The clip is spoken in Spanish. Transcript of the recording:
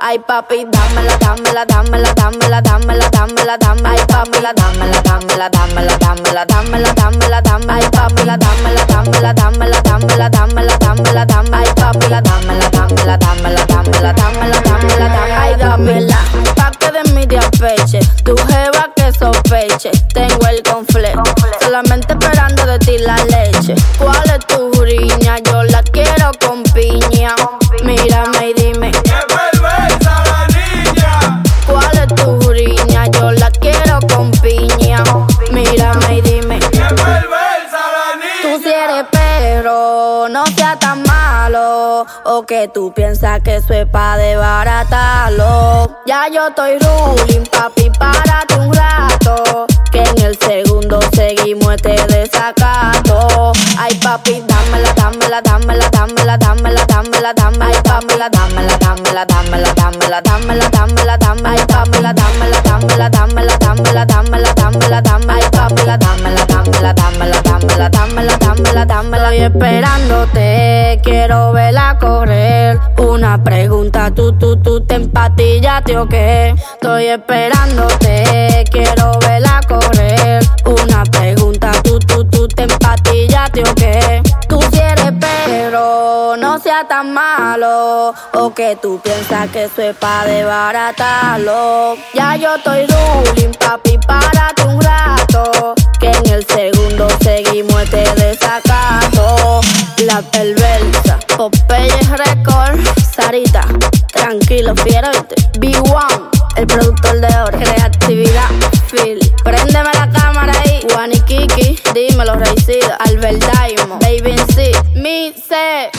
Ay, papi, dámela, dámela, dámela, dámela, dámela, dámela, dámela. Ay, papi, la dámela, dámela, dámela, dámela, dámela, dámela, dámela. Ay, papi, la dámela, dámela, dámela, dámela, dámela, dámela, dámela. Ay, papi, la dámela, dámela, dámela, dámela, dámela, dámela, dámela. Ay, dámela, pa' que de mí te. Tu jeva que sospeche, tengo el conflicto. Solamente esperando de ti la leche. ¿Cuál es tu no sea tan malo. O que tú piensas que eso es pa' desbaratarlo. Ya yo estoy ruling, papi, párate un rato. Que en el segundo seguimos este desacato. Ay, papi, dámela, dámela, dámela, dámela, dámela, dámela, dámela. Dámela, dámela, dámela, dámela, dámela, dámela, dámela, dámela, dámela, dámela, dámela, dámela, dámela, dámela, dámela, ay dámela, dámela, dámela, dámela, dámela, dámela, dámela, dámela. Estoy esperándote, quiero verla correr. Una pregunta, tú, tú, tú te empatillaste o qué? Estoy esperándote. Tan malo. O que tú piensas que eso es pa' desbaratarlo. Ya yo estoy ruling, papi, párate un rato. Que en el segundo seguimos este desacato. La perversa, Popeye Record, Sarita, tranquilo, fiero, B1, el productor de oro, creatividad, Phil. Préndeme la cámara ahí, Juan y Kiki, dímelo, Reycida, Albert Diamond, Baby C, Mi C.